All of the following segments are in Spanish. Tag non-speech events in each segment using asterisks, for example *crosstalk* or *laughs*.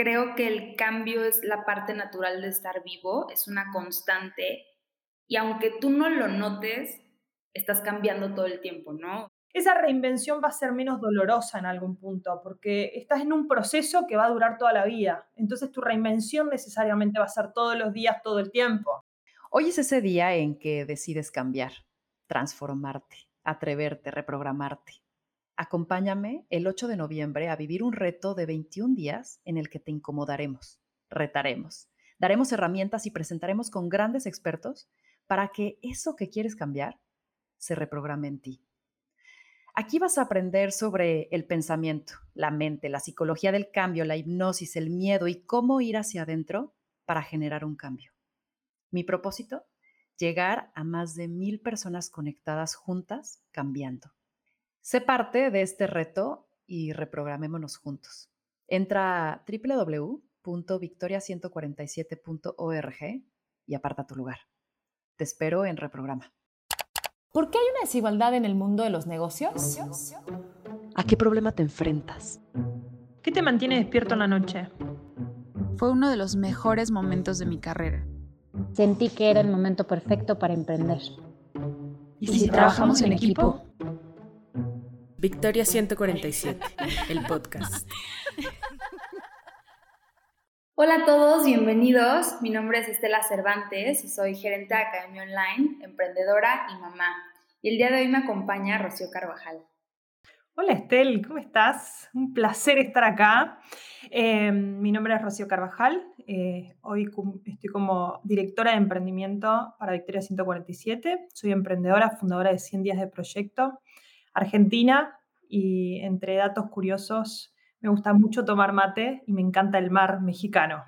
creo que el cambio es la parte natural de estar vivo, es una constante y aunque tú no lo notes, estás cambiando todo el tiempo, ¿no? Esa reinvención va a ser menos dolorosa en algún punto, porque estás en un proceso que va a durar toda la vida. Entonces tu reinvención necesariamente va a ser todos los días, todo el tiempo. Hoy es ese día en que decides cambiar, transformarte, atreverte, reprogramarte. Acompáñame el 8 de noviembre a vivir un reto de 21 días en el que te incomodaremos, retaremos, daremos herramientas y presentaremos con grandes expertos para que eso que quieres cambiar se reprograme en ti. Aquí vas a aprender sobre el pensamiento, la mente, la psicología del cambio, la hipnosis, el miedo y cómo ir hacia adentro para generar un cambio. Mi propósito, llegar a más de mil personas conectadas juntas cambiando. Sé parte de este reto y reprogramémonos juntos. Entra a www.victoria147.org y aparta tu lugar. Te espero en Reprograma. ¿Por qué hay una desigualdad en el mundo de los negocios? ¿A qué problema te enfrentas? ¿Qué te mantiene despierto en la noche? Fue uno de los mejores momentos de mi carrera. Sentí que era el momento perfecto para emprender. ¿Y si, trabajamos en equipo? Victoria 147, el podcast. Hola a todos, bienvenidos. Mi nombre es Estela Cervantes y soy gerente de Academia Online, emprendedora y mamá. Y el día de hoy me acompaña Rocío Carvajal. Hola Estel, ¿cómo estás? Un placer estar acá. Eh, mi nombre es Rocío Carvajal. Eh, hoy estoy como directora de emprendimiento para Victoria 147. Soy emprendedora, fundadora de 100 días de proyecto, argentina. Y entre datos curiosos, me gusta mucho tomar mate y me encanta el mar mexicano.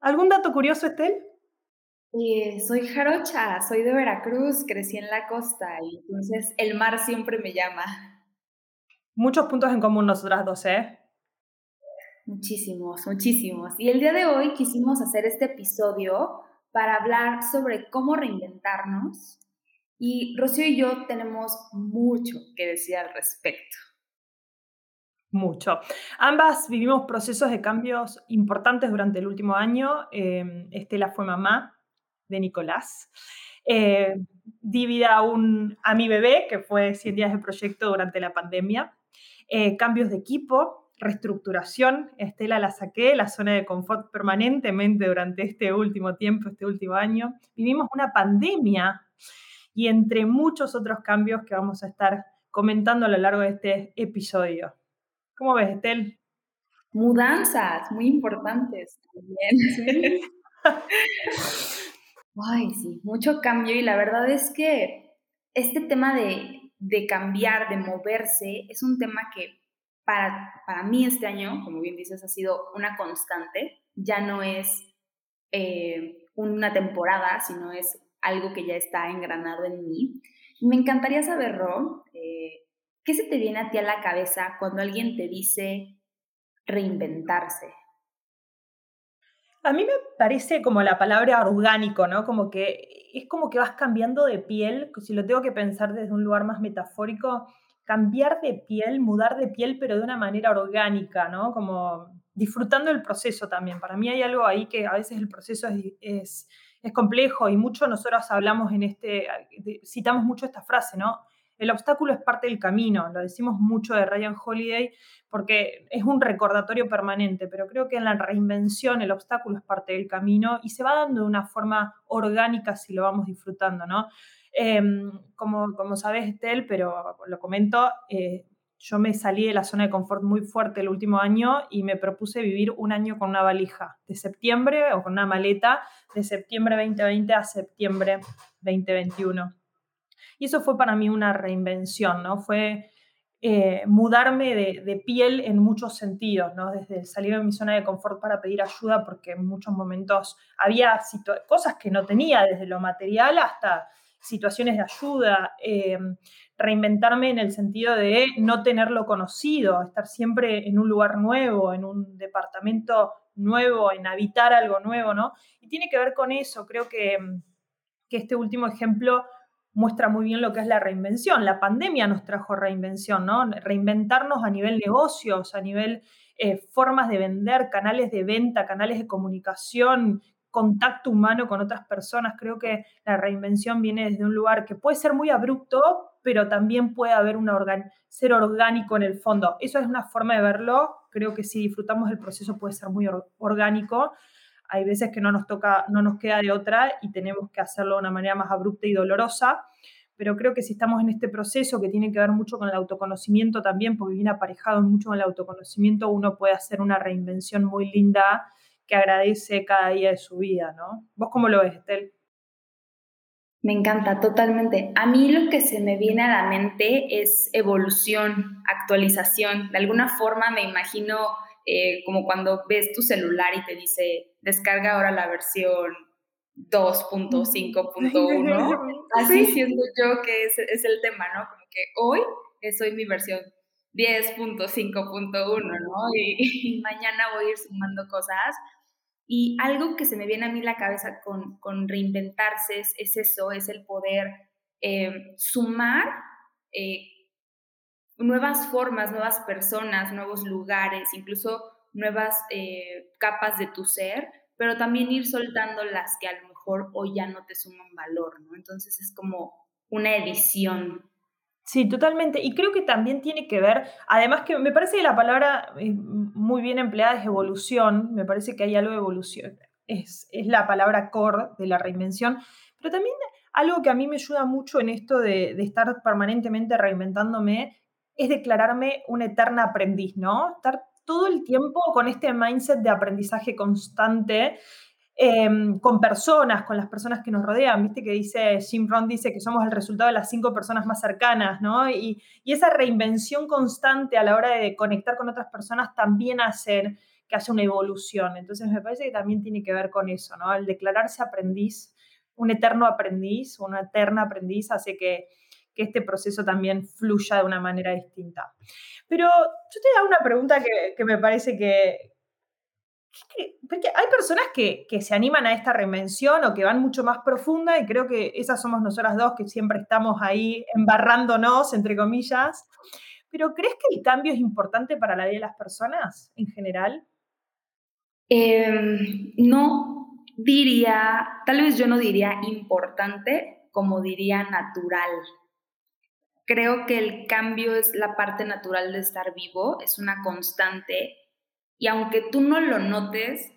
¿Algún dato curioso, Estel? Eh, soy jarocha, soy de Veracruz, crecí en la costa y entonces el mar siempre me llama. Muchos puntos en común nosotras dos, ¿eh? Muchísimos, muchísimos. Y el día de hoy quisimos hacer este episodio para hablar sobre cómo reinventarnos. Y Rocío y yo tenemos mucho que decir al respecto. Mucho. Ambas vivimos procesos de cambios importantes durante el último año. Em, Estela fue mamá de Nicolás. Eh, di vida a, un, a mi bebé, que fue 100 días de proyecto durante la pandemia. Eh, cambios de equipo, reestructuración. Estela la saqué, la zona de confort permanentemente durante este último tiempo, este último año. Vivimos una pandemia y entre muchos otros cambios que vamos a estar comentando a lo largo de este episodio. ¿Cómo ves, Estel? Mudanzas, muy importantes también. *laughs* Ay, sí, mucho cambio y la verdad es que este tema de de cambiar, de moverse, es un tema que para, para mí este año, como bien dices, ha sido una constante. Ya no es eh, una temporada, sino es algo que ya está engranado en mí. Me encantaría saber, Ro, eh, ¿qué se te viene a ti a la cabeza cuando alguien te dice reinventarse? A mí me parece como la palabra orgánico, ¿no? Como que es como que vas cambiando de piel, si lo tengo que pensar desde un lugar más metafórico, cambiar de piel, mudar de piel, pero de una manera orgánica, ¿no? Como disfrutando el proceso también. Para mí hay algo ahí que a veces el proceso es, es, complejo y mucho nosotros hablamos en este, citamos mucho esta frase, ¿no? El obstáculo es parte del camino, lo decimos mucho de Ryan Holiday porque es un recordatorio permanente, pero creo que en la reinvención el obstáculo es parte del camino y se va dando de una forma orgánica si lo vamos disfrutando, ¿no? Em, como, como sabes, Estel, pero lo comento, eh, yo me salí de la zona de confort muy fuerte el último año y me propuse vivir un año con una valija de septiembre o con una maleta de septiembre 2020 a septiembre 2021. Y eso fue para mí una reinvención, ¿no? Fue eh, mudarme de, piel en muchos sentidos, ¿no? Desde salir de mi zona de confort para pedir ayuda, porque en muchos momentos había cosas que no tenía, desde lo material hasta situaciones de ayuda, eh, reinventarme en el sentido de no tenerlo conocido, estar siempre en un lugar nuevo, en un departamento nuevo, en habitar algo nuevo, ¿no? Y tiene que ver con eso, creo que, que este último ejemplo muestra muy bien lo que es la reinvención. La pandemia nos trajo reinvención, ¿no? Reinventarnos a nivel negocios, a nivel eh, formas de vender, canales de venta, canales de comunicación, contacto humano con otras personas. Creo que la reinvención viene desde un lugar que puede ser muy abrupto, pero también puede haber una ser orgánico en el fondo. Eso es una forma de verlo. Creo que si disfrutamos del proceso puede ser muy orgánico. Hay veces que no nos toca, no nos queda de otra y tenemos que hacerlo de una manera más abrupta y dolorosa. Pero creo que si estamos en este proceso que tiene que ver mucho con el autoconocimiento también, porque viene aparejado mucho con el autoconocimiento, uno puede hacer una reinvención muy linda que agradece cada día de su vida, ¿no? ¿Vos cómo lo ves, Estel? Me encanta, totalmente. A mí lo que se me viene a la mente es evolución, actualización. De alguna forma me imagino eh, como cuando ves tu celular y te dice, descarga ahora la versión 2.5.1. *laughs* Así siento yo que es, es, el tema, ¿no? Como que hoy soy mi versión 10.5.1, ¿no? Y, mañana voy a ir sumando cosas. Y algo que se me viene a mí la cabeza con, con reinventarse es, eso, es el poder eh, sumar eh, nuevas formas, nuevas personas, nuevos lugares, incluso nuevas eh, capas de tu ser, pero también ir soltando las que a lo mejor hoy ya no te suman valor, ¿no? Entonces es como una edición Sí, totalmente. Y creo que también tiene que ver, además que me parece que la palabra eh, muy bien empleada es evolución, me parece que hay algo de evolución, es, es la palabra core de la reinvención, pero también algo que a mí me ayuda mucho en esto de, de estar permanentemente reinventándome es declararme una eterna aprendiz, ¿no? Estar todo el tiempo con este mindset de aprendizaje constante Em, con personas, con las personas que nos rodean. Viste que dice, Jim Rohn dice que somos el resultado de las cinco personas más cercanas, ¿no? Y, esa reinvención constante a la hora de conectar con otras personas también hace que haya una evolución. Entonces me parece que también tiene que ver con eso, ¿no? El declararse aprendiz, un eterno aprendiz, una eterna aprendiz hace que, este proceso también fluya de una manera distinta. Pero yo te hago una pregunta que me parece que, porque hay personas que, se animan a esta reinvención o que van mucho más profunda y creo que esas somos nosotras dos que siempre estamos ahí embarrándonos, entre comillas. Pero ¿crees que el cambio es importante para la vida de las personas en general? Em, no diría, tal vez yo no diría importante, como diría natural. Creo que el cambio es la parte natural de estar vivo, es una constante y aunque tú no lo notes,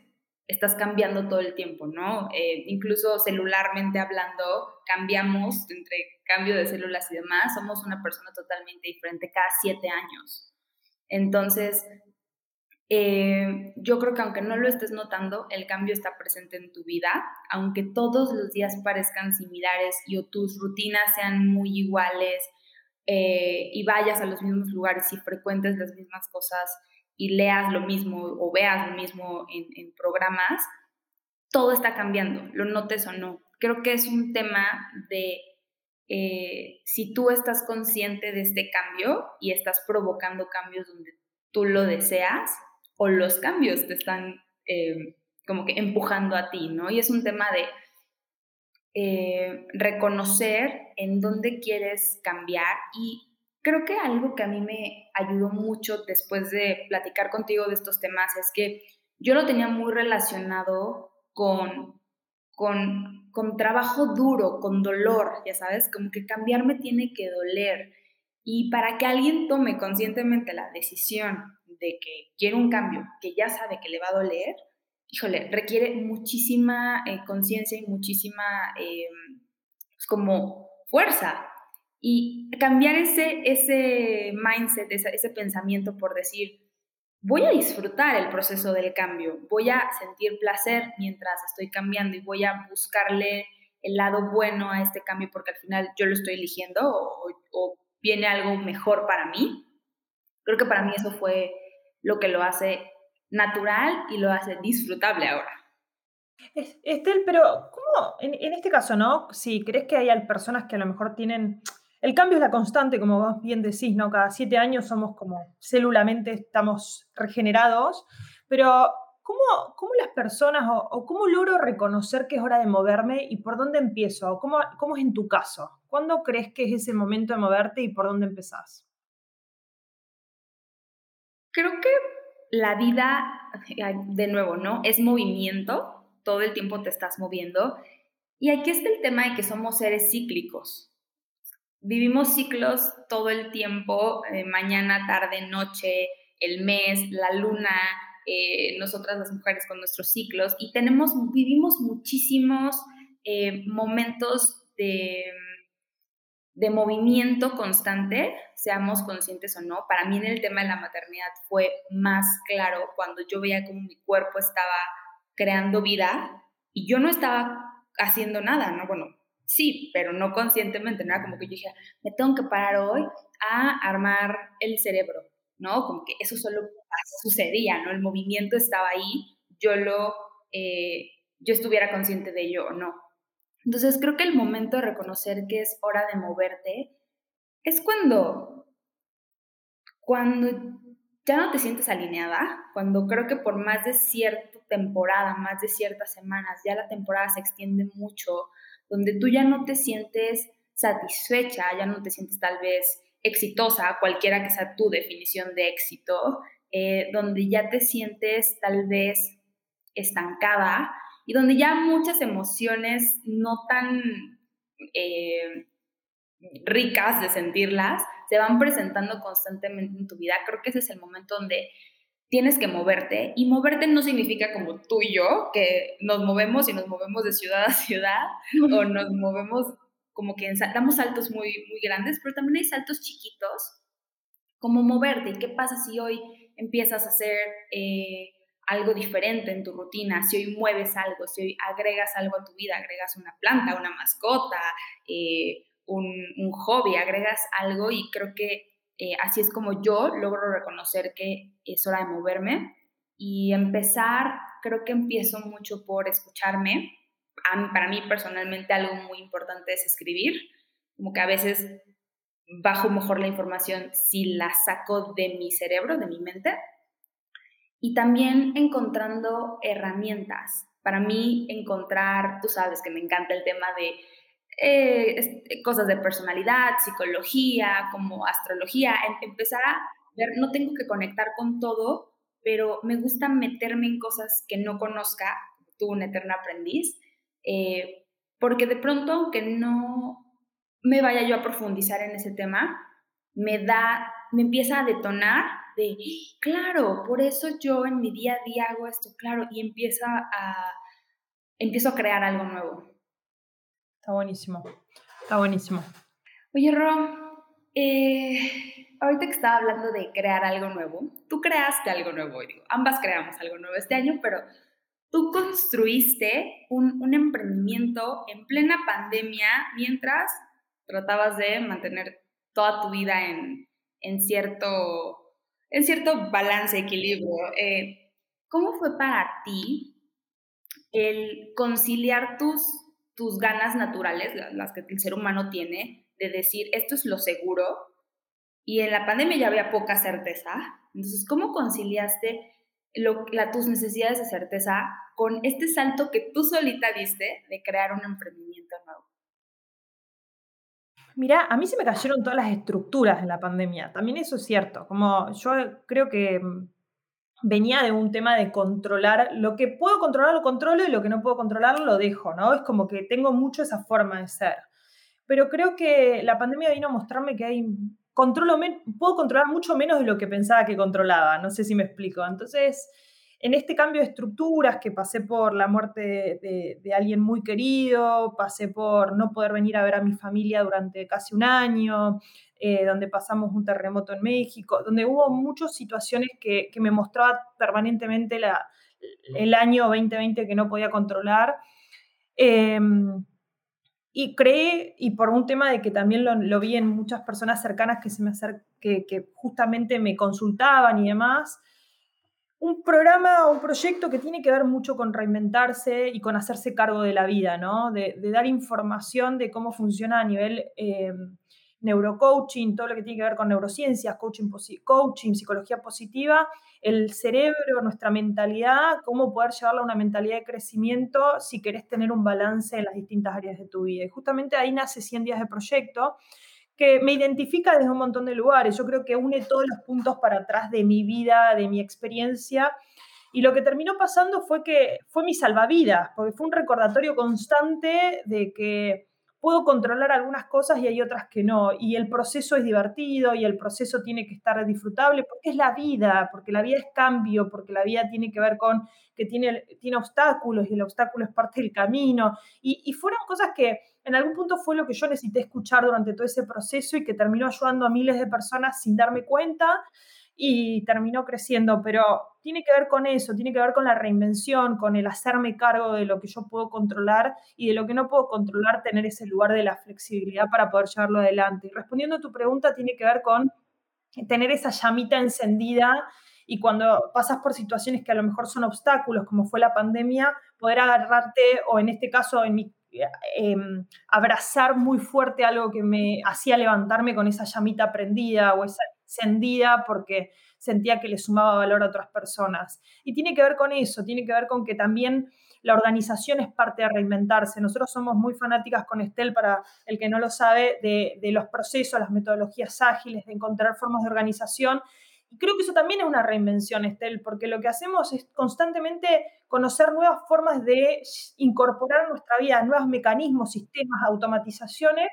estás cambiando todo el tiempo, ¿no? Eh, incluso celularmente hablando, cambiamos entre cambio de células y demás, somos una persona totalmente diferente cada siete años. Entonces, eh, yo creo que aunque no lo estés notando, el cambio está presente en tu vida, aunque todos los días parezcan similares y o tus rutinas sean muy iguales eh, y vayas a los mismos lugares y frecuentes las mismas cosas y leas lo mismo o veas lo mismo en, programas, todo está cambiando, lo notes o no. Creo que es un tema de eh, si tú estás consciente de este cambio y estás provocando cambios donde tú lo deseas o los cambios te están eh, como que empujando a ti, ¿no? Y es un tema de eh, reconocer en dónde quieres cambiar y Creo que algo que a mí me ayudó mucho después de platicar contigo de estos temas es que yo lo tenía muy relacionado con, con, con trabajo duro, con dolor, ya sabes, como que cambiarme tiene que doler. Y para que alguien tome conscientemente la decisión de que quiere un cambio, que ya sabe que le va a doler, híjole, requiere muchísima eh, conciencia y muchísima eh, pues como fuerza, y cambiar ese, ese mindset, ese, pensamiento por decir, voy a disfrutar el proceso del cambio, voy a sentir placer mientras estoy cambiando y voy a buscarle el lado bueno a este cambio porque al final yo lo estoy eligiendo o, o viene algo mejor para mí. Creo que para mí eso fue lo que lo hace natural y lo hace disfrutable ahora. Estel, pero ¿cómo en, en, este caso, no? Si crees que hay personas que a lo mejor tienen el cambio es la constante, como vos bien decís, ¿no? Cada siete años somos como célulamente estamos regenerados, pero ¿cómo, cómo las personas o, cómo logro reconocer que es hora de moverme y por dónde empiezo? ¿Cómo, ¿Cómo es en tu caso? ¿Cuándo crees que es ese momento de moverte y por dónde empezás? Creo que la vida, de nuevo, ¿no? Es movimiento, todo el tiempo te estás moviendo. Y aquí está el tema de que somos seres cíclicos. Vivimos ciclos todo el tiempo, eh, mañana, tarde, noche, el mes, la luna, eh, nosotras las mujeres con nuestros ciclos y tenemos, vivimos muchísimos eh, momentos de, de movimiento constante, seamos conscientes o no. Para mí en el tema de la maternidad fue más claro cuando yo veía como mi cuerpo estaba creando vida y yo no estaba haciendo nada, ¿no? Bueno, sí, pero no conscientemente, no como que yo dije, me tengo que parar hoy a armar el cerebro, ¿no? Como que eso solo sucedía, ¿no? El movimiento estaba ahí, yo lo, eh, yo estuviera consciente de ello o no. Entonces creo que el momento de reconocer que es hora de moverte es cuando, cuando ya no te sientes alineada, cuando creo que por más de cierta temporada, más de ciertas semanas, ya la temporada se extiende mucho, donde tú ya no te sientes satisfecha, ya no te sientes tal vez exitosa, cualquiera que sea tu definición de éxito, eh, donde ya te sientes tal vez estancada y donde ya muchas emociones no tan eh, ricas de sentirlas se van presentando constantemente en tu vida. Creo que ese es el momento donde tienes que moverte y moverte no significa como tú y yo, que nos movemos y nos movemos de ciudad a ciudad *laughs* o nos movemos como que damos saltos muy, muy grandes, pero también hay saltos chiquitos, como moverte. ¿Y qué pasa si hoy empiezas a hacer eh, algo diferente en tu rutina? Si hoy mueves algo, si hoy agregas algo a tu vida, agregas una planta, una mascota, eh, un, un, hobby, agregas algo y creo que eh, así es como yo logro reconocer que es hora de moverme y empezar, creo que empiezo mucho por escucharme, para mí personalmente algo muy importante es escribir, como que a veces bajo mejor la información si la saco de mi cerebro, de mi mente, y también encontrando herramientas. Para mí encontrar, tú sabes que me encanta el tema de eh, cosas de personalidad, psicología, como astrología, em, empezar a ver, no tengo que conectar con todo, pero me gusta meterme en cosas que no conozca, tú un eterno aprendiz, eh, porque de pronto, aunque no me vaya yo a profundizar en ese tema, me da, me empieza a detonar de, claro, por eso yo en mi día a día hago esto, claro, y empieza a, empiezo a crear algo nuevo. Está buenísimo, está buenísimo. Oye, Ro, eh, ahorita que estaba hablando de crear algo nuevo, tú creaste algo nuevo, digo, ambas creamos algo nuevo este año, pero tú construiste un, emprendimiento en plena pandemia mientras tratabas de mantener toda tu vida en, cierto, en cierto balance, equilibrio. Eh, ¿Cómo fue para ti el conciliar tus, tus ganas naturales, las que el ser humano tiene, de decir, esto es lo seguro, y en la pandemia ya había poca certeza? Entonces, ¿cómo conciliaste la, tus necesidades de certeza con este salto que tú solita diste de crear un emprendimiento nuevo? Mira, a mí se me cayeron todas las estructuras en la pandemia. También eso es cierto. Como yo creo que mm, venía de un tema de controlar lo que puedo controlar lo controlo y lo que no puedo controlar lo dejo, ¿no? Es como que tengo mucho esa forma de ser. Pero creo que la pandemia vino a mostrarme que hay controlo puedo controlar mucho menos de lo que pensaba que controlaba, no sé si me explico. Entonces, en este cambio de estructuras, que pasé por la muerte de, alguien muy querido, pasé por no poder venir a ver a mi familia durante casi un año, eh, donde pasamos un terremoto en México, donde hubo muchas situaciones que, me mostraba permanentemente la, el año 2020 que no podía controlar. Em, y creé, y por un tema de que también lo, vi en muchas personas cercanas que, se me que, que justamente me consultaban y demás, un programa o un proyecto que tiene que ver mucho con reinventarse y con hacerse cargo de la vida, ¿no? De, dar información de cómo funciona a nivel eh, neurocoaching, todo lo que tiene que ver con neurociencias, coaching, coaching, psicología positiva, el cerebro, nuestra mentalidad, cómo poder llevarla a una mentalidad de crecimiento si querés tener un balance en las distintas áreas de tu vida. Y justamente ahí nace 100 días de proyecto, que me identifica desde un montón de lugares. Yo creo que une todos los puntos para atrás de mi vida, de mi experiencia. Y lo que terminó pasando fue que fue mi salvavidas, porque fue un recordatorio constante de que puedo controlar algunas cosas y hay otras que no. Y el proceso es divertido y el proceso tiene que estar disfrutable porque es la vida, porque la vida es cambio, porque la vida tiene que ver con que tiene, tiene obstáculos y el obstáculo es parte del camino. Y, y fueron cosas que en algún punto fue lo que yo necesité escuchar durante todo ese proceso y que terminó ayudando a miles de personas sin darme cuenta y terminó creciendo, pero tiene que ver con eso, tiene que ver con la reinvención, con el hacerme cargo de lo que yo puedo controlar y de lo que no puedo controlar, tener ese lugar de la flexibilidad para poder llevarlo adelante. Y respondiendo a tu pregunta, tiene que ver con tener esa llamita encendida y cuando pasas por situaciones que a lo mejor son obstáculos, como fue la pandemia, poder agarrarte, o en este caso, en mi, em, abrazar muy fuerte algo que me hacía levantarme con esa llamita prendida o esa encendida porque sentía que le sumaba valor a otras personas. Y tiene que ver con eso, tiene que ver con que también la organización es parte de reinventarse. Nosotros somos muy fanáticas con Estel, para el que no lo sabe, de, de los procesos, las metodologías ágiles, de encontrar formas de organización y creo que eso también es una reinvención, Estel, porque lo que hacemos es constantemente conocer nuevas formas de incorporar a nuestra vida, nuevos mecanismos, sistemas, automatizaciones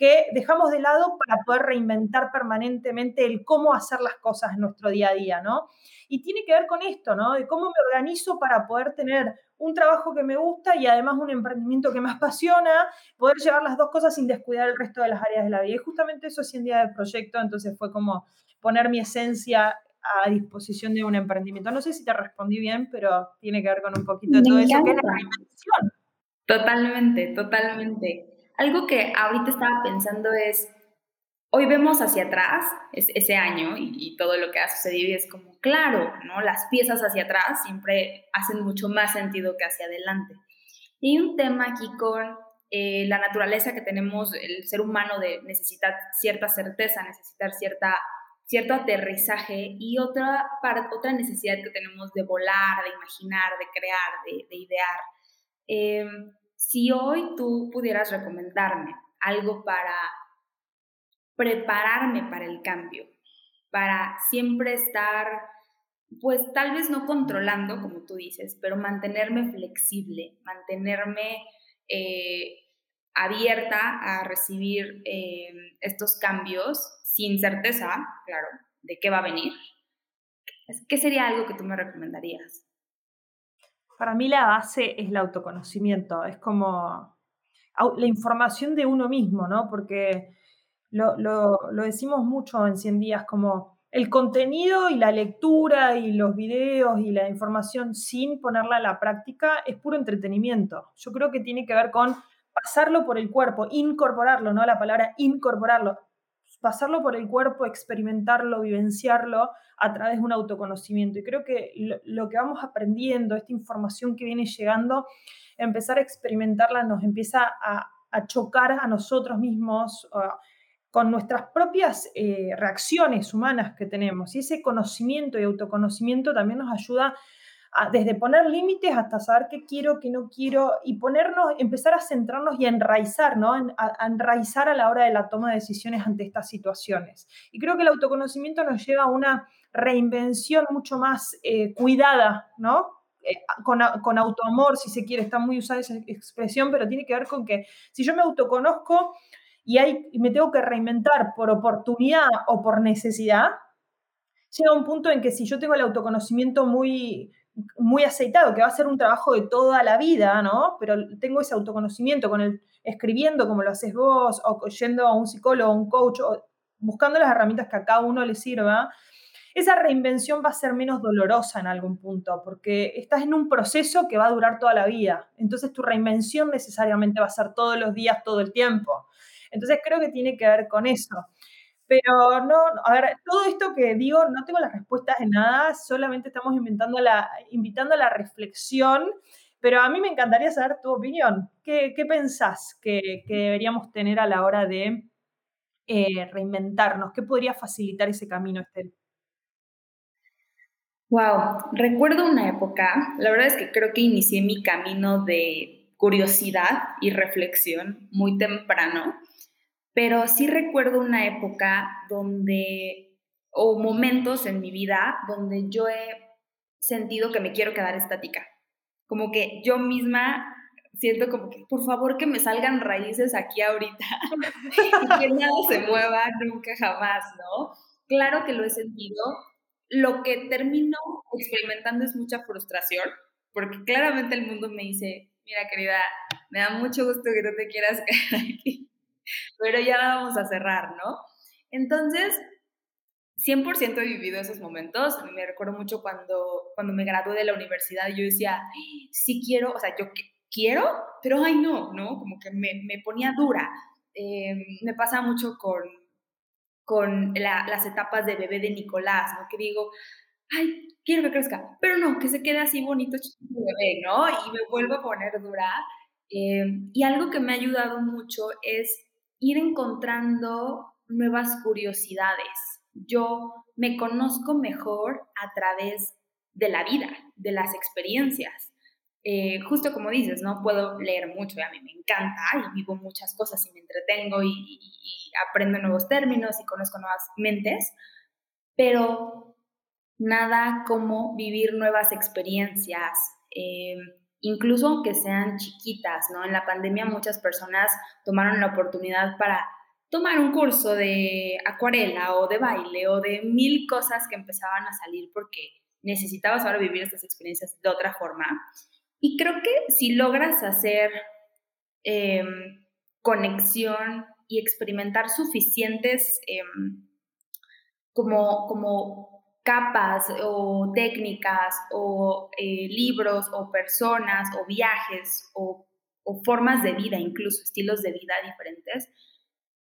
que dejamos de lado para poder reinventar permanentemente el cómo hacer las cosas en nuestro día a día, ¿no? Y tiene que ver con esto, ¿no? De cómo me organizo para poder tener un trabajo que me gusta y además un emprendimiento que me apasiona, poder llevar las dos cosas sin descuidar el resto de las áreas de la vida. Y justamente eso es 100 días del proyecto, entonces fue como poner mi esencia a disposición de un emprendimiento. No sé si te respondí bien, pero tiene que ver con un poquito de todo eso, que es la. Totalmente, totalmente. Algo que ahorita estaba pensando es, hoy vemos hacia atrás ese año y, todo lo que ha sucedido y es como, claro, ¿no? Las piezas hacia atrás siempre hacen mucho más sentido que hacia adelante. Y hay un tema aquí con eh, la naturaleza que tenemos, el ser humano de necesitar cierta certeza, necesitar cierta cierto aterrizaje y otra, otra necesidad que tenemos de volar, de imaginar, de crear, de, idear. Em, si hoy tú pudieras recomendarme algo para prepararme para el cambio, para siempre estar, pues tal vez no controlando, como tú dices, pero mantenerme flexible, mantenerme eh, abierta a recibir em, estos cambios sin certeza, claro, de qué va a venir, ¿qué sería algo que tú me recomendarías? Para mí la base es el autoconocimiento, es como la información de uno mismo, ¿no? Porque lo, decimos mucho en 100 días, como el contenido y la lectura y los videos y la información sin ponerla a la práctica es puro entretenimiento. Yo creo que tiene que ver con pasarlo por el cuerpo, incorporarlo, ¿no? La palabra incorporarlo, pasarlo por el cuerpo, experimentarlo, vivenciarlo a través de un autoconocimiento. Y creo que lo, que vamos aprendiendo, esta información que viene llegando, empezar a experimentarla nos empieza a, chocar a nosotros mismos. con nuestras propias eh, reacciones humanas que tenemos. Y ese conocimiento y autoconocimiento también nos ayuda desde poner límites hasta saber qué quiero, qué no quiero y ponernos, empezar a centrarnos y a enraizar, ¿no? A, enraizar a la hora de la toma de decisiones ante estas situaciones. Y creo que el autoconocimiento nos lleva a una reinvención mucho más eh, cuidada, ¿no? Eh, con, con, autoamor, si se quiere, está muy usada esa expresión, pero tiene que ver con que si yo me autoconozco y, y me tengo que reinventar por oportunidad o por necesidad, llega un punto en que si yo tengo el autoconocimiento muy, muy aceitado, que va a ser un trabajo de toda la vida, ¿no? Pero tengo ese autoconocimiento con el escribiendo como lo haces vos, o yendo a un psicólogo, un coach, o buscando las herramientas que a cada uno le sirva, esa reinvención va a ser menos dolorosa en algún punto, porque estás en un proceso que va a durar toda la vida. Entonces tu reinvención necesariamente va a ser todos los días, todo el tiempo. Entonces creo que tiene que ver con eso. Pero no, a ver, todo esto que digo, no tengo las respuestas de nada, solamente estamos inventando la, invitando a la reflexión, pero a mí me encantaría saber tu opinión. ¿Qué, qué pensás que, que, deberíamos tener a la hora de eh, reinventarnos? ¿Qué podría facilitar ese camino, Estel? Wow, recuerdo una época, la verdad es que creo que inicié mi camino de curiosidad y reflexión muy temprano pero sí recuerdo una época donde, o momentos en mi vida donde yo he sentido que me quiero quedar estática. Como que yo misma siento como que, por favor, que me salgan raíces aquí ahorita *laughs* y que nada se mueva nunca jamás, ¿no? Claro que lo he sentido. Lo que termino experimentando es mucha frustración, porque claramente el mundo me dice, mira querida, me da mucho gusto que no te quieras quedar aquí, *laughs* pero ya vamos a cerrar, ¿no? Entonces, 100% he vivido esos momentos. Me recuerdo mucho cuando, cuando me gradué de la universidad, yo decía, sí quiero, o sea, yo quiero, pero ay no, ¿no? Como que me, me ponía dura. Eh, me pasa mucho con, con las etapas de bebé de Nicolás, ¿no? Que digo, ay, quiero que crezca, pero no, que se quede así bonito, chiquito bebé, ¿no? Y me vuelvo a poner dura. Eh, y algo que me ha ayudado mucho es ir encontrando nuevas curiosidades. Yo me conozco mejor a través de la vida, de las experiencias. Eh, justo como dices, ¿no? Puedo leer mucho a mí me encanta y vivo muchas cosas y me entretengo y, aprendo nuevos términos y conozco nuevas mentes, pero nada como vivir nuevas experiencias, eh, incluso aunque sean chiquitas, ¿no? En la pandemia muchas personas tomaron la oportunidad para tomar un curso de acuarela o de baile o de mil cosas que empezaban a salir porque necesitabas ahora vivir estas experiencias de otra forma. Y creo que si logras hacer em, conexión y experimentar suficientes em, como, como capas o técnicas o eh, libros o personas o viajes o, formas de vida, incluso estilos de vida diferentes,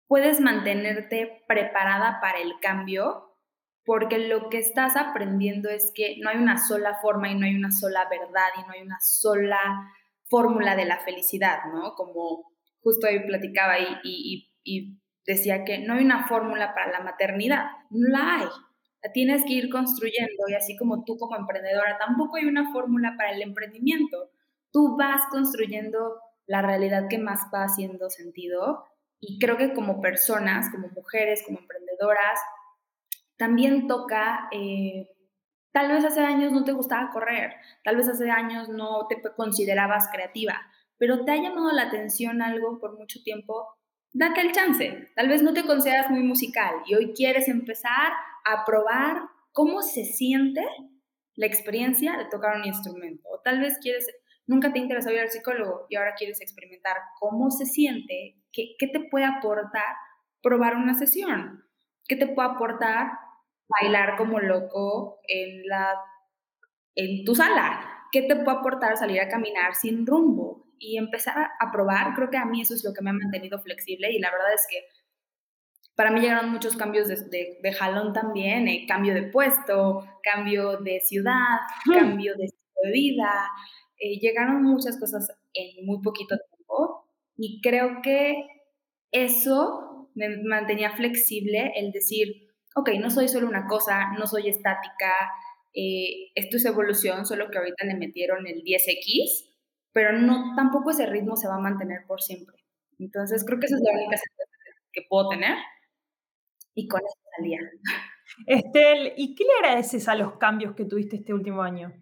puedes mantenerte preparada para el cambio porque lo que estás aprendiendo es que no hay una sola forma y no hay una sola verdad y no hay una sola fórmula de la felicidad, ¿no? Como justo ahí platicaba y, decía que no hay una fórmula para la maternidad, no la hay. Tienes que ir construyendo y así como tú como emprendedora, tampoco hay una fórmula para el emprendimiento. Tú vas construyendo la realidad que más va haciendo sentido y creo que como personas, como mujeres, como emprendedoras, también toca, eh, tal vez hace años no te gustaba correr, tal vez hace años no te considerabas creativa, pero te ha llamado la atención algo por mucho tiempo, date el chance. Tal vez no te consideras muy musical y hoy quieres empezar a probar cómo se siente la experiencia de tocar un instrumento. O tal vez quieres, nunca te interesó ir al psicólogo y ahora quieres experimentar cómo se siente, qué, qué te puede aportar probar una sesión, qué te puede aportar bailar como loco en, la, en tu sala? ¿Qué te puede aportar salir a caminar sin rumbo? Y empezar a, probar, creo que a mí eso es lo que me ha mantenido flexible y la verdad es que para mí llegaron muchos cambios de, de, jalón también, eh, cambio de puesto, cambio de ciudad, mm. cambio de de vida, eh, llegaron muchas cosas en muy poquito tiempo y creo que eso me mantenía flexible el decir, ok, no soy solo una cosa, no soy estática, eh, esto es evolución, solo que ahorita le metieron el 10X, pero no, tampoco ese ritmo se va a mantener por siempre. Entonces creo que esa es la única sensación que puedo tener y con eso salía. Estel, ¿y qué le agradeces a los cambios que tuviste este último año?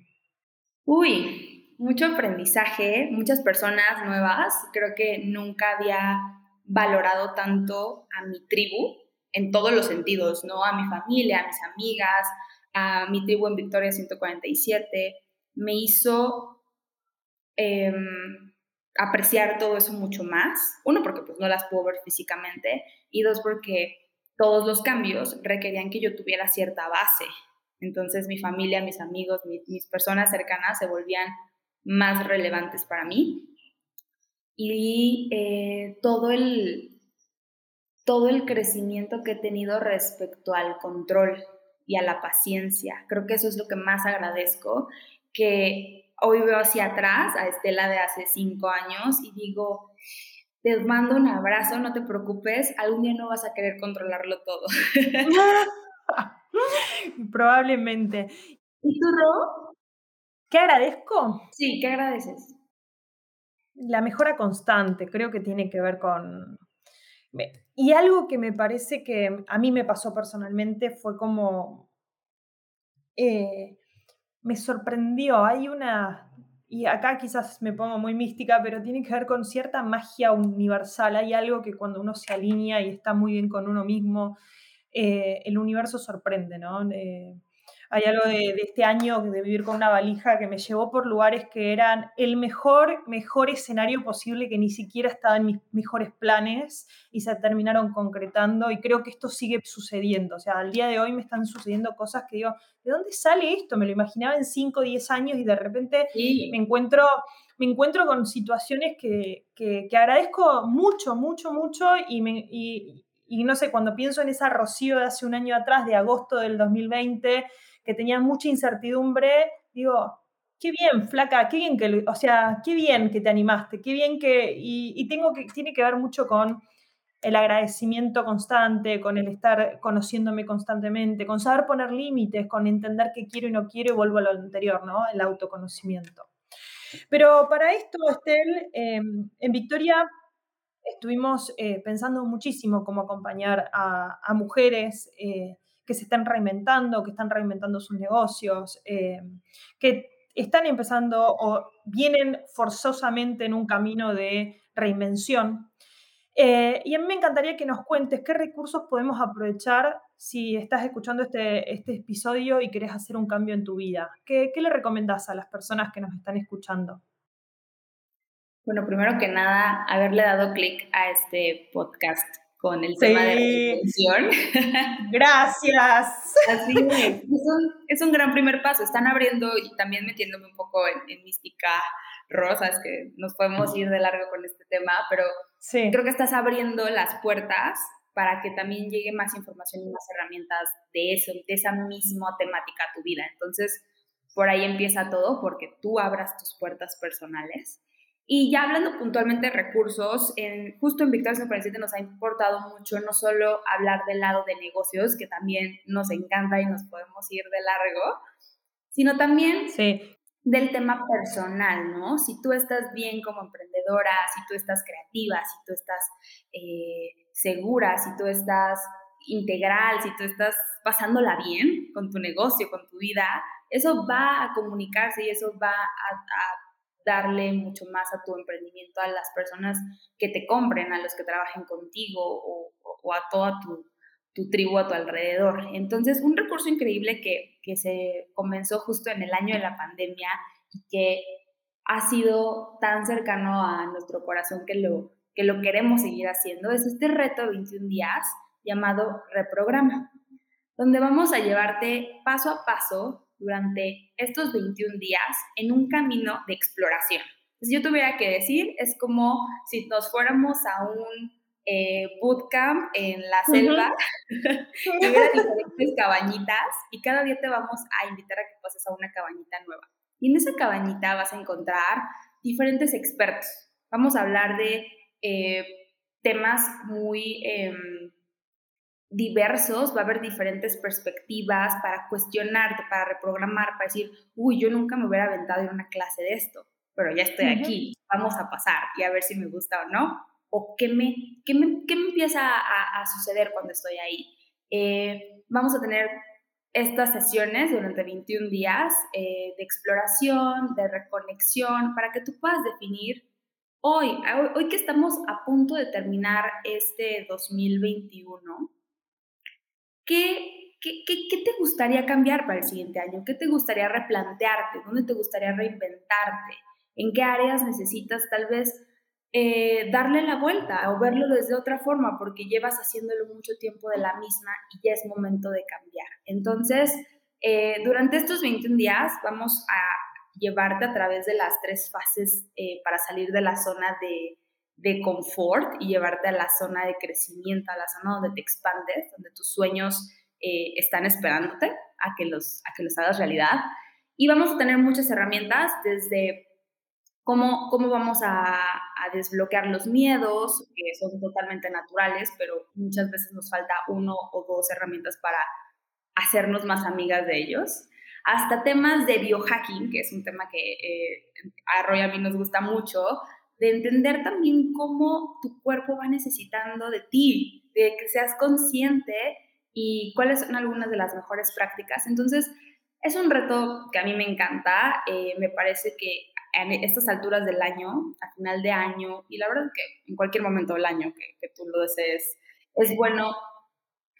Uy, mucho aprendizaje, muchas personas nuevas. Creo que nunca había valorado tanto a mi tribu, en todos los sentidos, ¿no? A mi familia, a mis amigas, a mi tribu en Victoria 147, me hizo em, apreciar todo eso mucho más. Uno, porque pues no las puedo ver físicamente, y dos, porque todos los cambios requerían que yo tuviera cierta base. Entonces mi familia, mis amigos, mis personas cercanas se volvían más relevantes para mí. Y eh, todo el, todo el crecimiento que he tenido respecto al control y a la paciencia. Creo que eso es lo que más agradezco, que hoy veo hacia atrás a Estela de hace cinco años y digo, te mando un abrazo, no te preocupes, algún día no vas a querer controlarlo todo. *laughs* Probablemente. ¿Y tú, Ro? ¿Qué agradezco? Sí, ¿qué agradeces? La mejora constante, creo que tiene que ver con, Y algo que me parece que a mí me pasó personalmente fue como, eh, me sorprendió, hay una, y acá quizás me pongo muy mística, pero tiene que ver con cierta magia universal, hay algo que cuando uno se alinea y está muy bien con uno mismo, eh, el universo sorprende, ¿no? Eh, hay algo de, este año de vivir con una valija que me llevó por lugares que eran el mejor, mejor escenario posible que ni siquiera estaba en mis mejores planes y se terminaron concretando y creo que esto sigue sucediendo. O sea, al día de hoy me están sucediendo cosas que digo, ¿de dónde sale esto? Me lo imaginaba en 5 o 10 años y de repente me, encuentro, me encuentro con situaciones que, que, agradezco mucho, mucho, mucho y, me, y, y no sé, cuando pienso en esa Rocío de hace un año atrás, de agosto del 2020, que tenía mucha incertidumbre, digo, qué bien, flaca, qué bien que, o sea, qué bien que te animaste, qué bien que, y, tengo que, tiene que ver mucho con el agradecimiento constante, con el estar conociéndome constantemente, con saber poner límites, con entender qué quiero y no quiero y vuelvo a lo anterior, ¿no? El autoconocimiento. Pero para esto, Estel, em, en Victoria estuvimos eh, pensando muchísimo cómo acompañar a, mujeres eh, que se están reinventando, que están reinventando sus negocios, eh, que están empezando o vienen forzosamente en un camino de reinvención. Eh, y a mí me encantaría que nos cuentes qué recursos podemos aprovechar si estás escuchando este, este episodio y querés hacer un cambio en tu vida. ¿Qué, qué le recomendás a las personas que nos están escuchando? Bueno, primero que nada, haberle dado clic a este podcast con el tema de reinvención. *laughs* Gracias. Así es. Es un, gran primer paso. Están abriendo y también metiéndome un poco en, mística rosas, que nos podemos ir de largo con este tema, pero creo que estás abriendo las puertas para que también llegue más información y más herramientas de eso, de esa misma temática a tu vida. Entonces, por ahí empieza todo, porque tú abras tus puertas personales y ya hablando puntualmente de recursos, en, justo en Victoria 147 nos ha importado mucho no solo hablar del lado de negocios, que también nos encanta y nos podemos ir de largo, sino también del tema personal, ¿no? Si tú estás bien como emprendedora, si tú estás creativa, si tú estás eh, segura, si tú estás integral, si tú estás pasándola bien con tu negocio, con tu vida, eso va a comunicarse y eso va a, a darle mucho más a tu emprendimiento a las personas que te compren, a los que trabajen contigo o, a toda tu, tribu a tu alrededor. Entonces, un recurso increíble que, se comenzó justo en el año de la pandemia y que ha sido tan cercano a nuestro corazón que lo, que lo queremos seguir haciendo es este reto de 21 días llamado Reprograma, donde vamos a llevarte paso a paso durante estos 21 días en un camino de exploración. Si yo tuviera que decir, es como si nos fuéramos a un eh, bootcamp en la selva, *laughs* y hubiera diferentes cabañitas y cada día te vamos a invitar a que pases a una cabañita nueva. Y en esa cabañita vas a encontrar diferentes expertos. Vamos a hablar de eh, temas muy... Em, diversos, va a haber diferentes perspectivas para cuestionarte, para reprogramar, para decir, uy, yo nunca me hubiera aventado en una clase de esto, pero ya estoy aquí, vamos a pasar y a ver si me gusta o no, o qué me, qué me, qué me empieza a, suceder cuando estoy ahí. Eh, vamos a tener estas sesiones durante 21 días eh, de exploración, de reconexión, para que tú puedas definir hoy, hoy que estamos a punto de terminar este 2021, ¿qué, qué, qué, te gustaría cambiar para el siguiente año? ¿Qué te gustaría replantearte? ¿Dónde te gustaría reinventarte? ¿En qué áreas necesitas tal vez eh, darle la vuelta o verlo desde otra forma? Porque llevas haciéndolo mucho tiempo de la misma y ya es momento de cambiar. Entonces, eh, durante estos 21 días vamos a llevarte a través de las tres fases eh, para salir de la zona de de confort y llevarte a la zona de crecimiento, a la zona donde te expandes, donde tus sueños eh, están esperándote a que, los, a que los hagas realidad. Y vamos a tener muchas herramientas desde cómo, cómo vamos a, desbloquear los miedos, que son totalmente naturales, pero muchas veces nos falta uno o dos herramientas para hacernos más amigas de ellos hasta temas de biohacking, que es un tema que eh, a Roy a mí nos gusta mucho, de entender también cómo tu cuerpo va necesitando de ti, de que seas consciente y cuáles son algunas de las mejores prácticas. Entonces, es un reto que a mí me encanta, eh, me parece que en estas alturas del año, a final de año, y la verdad es que en cualquier momento del año que, que tú lo desees, es bueno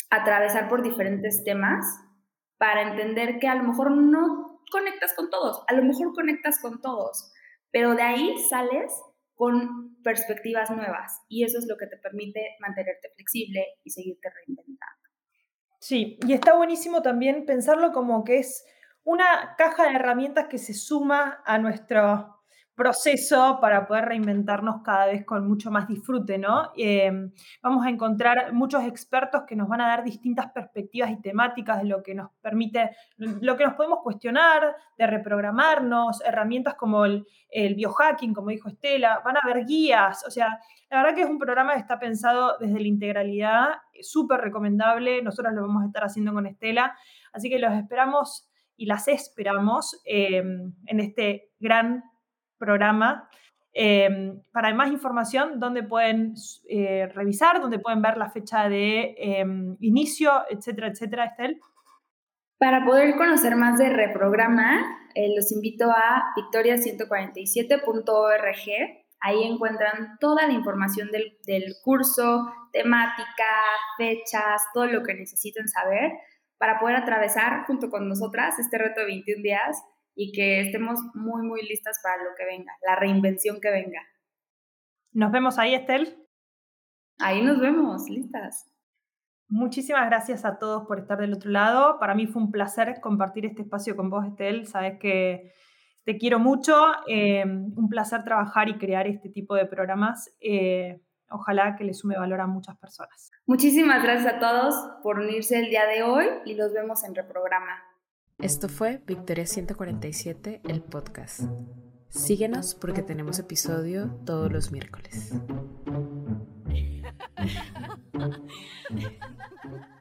atravesar por diferentes temas para entender que a lo mejor no conectas con todos, a lo mejor conectas con todos, pero de ahí sales con perspectivas nuevas y eso es lo que te permite mantenerte flexible y seguirte reinventando. Sí, y está buenísimo también pensarlo como que es una caja de herramientas que se suma a nuestro proceso para poder reinventarnos cada vez con mucho más disfrute, ¿no? Em, vamos a encontrar muchos expertos que nos van a dar distintas perspectivas y temáticas de lo que nos permite, lo que nos podemos cuestionar, de reprogramarnos, herramientas como el, biohacking, como dijo Estela, van a haber guías, o sea, la verdad que es un programa que está pensado desde la integralidad, súper recomendable, nosotros lo vamos a estar haciendo con Estela, así que los esperamos y las esperamos em, en este gran programa. Em, para más información, ¿dónde pueden eh, revisar, dónde pueden ver la fecha de em, inicio, etcétera, etcétera, Estel? Para poder conocer más de Reprograma, eh, los invito a victoria147.org. Ahí encuentran toda la información del, del curso, temática, fechas, todo lo que necesiten saber para poder atravesar junto con nosotras este reto de 21 días y que estemos muy, muy listas para lo que venga, la reinvención que venga. Nos vemos ahí, Estel. Ahí nos vemos, listas. Muchísimas gracias a todos por estar del otro lado. Para mí fue un placer compartir este espacio con vos, Estel. Sabes que te quiero mucho. Eh, un placer trabajar y crear este tipo de programas. Eh, ojalá que le sume valor a muchas personas. Muchísimas gracias a todos por unirse el día de hoy y los vemos en reprograma. Esto fue Victoria 147, el podcast. Síguenos porque tenemos episodio todos los miércoles. *laughs*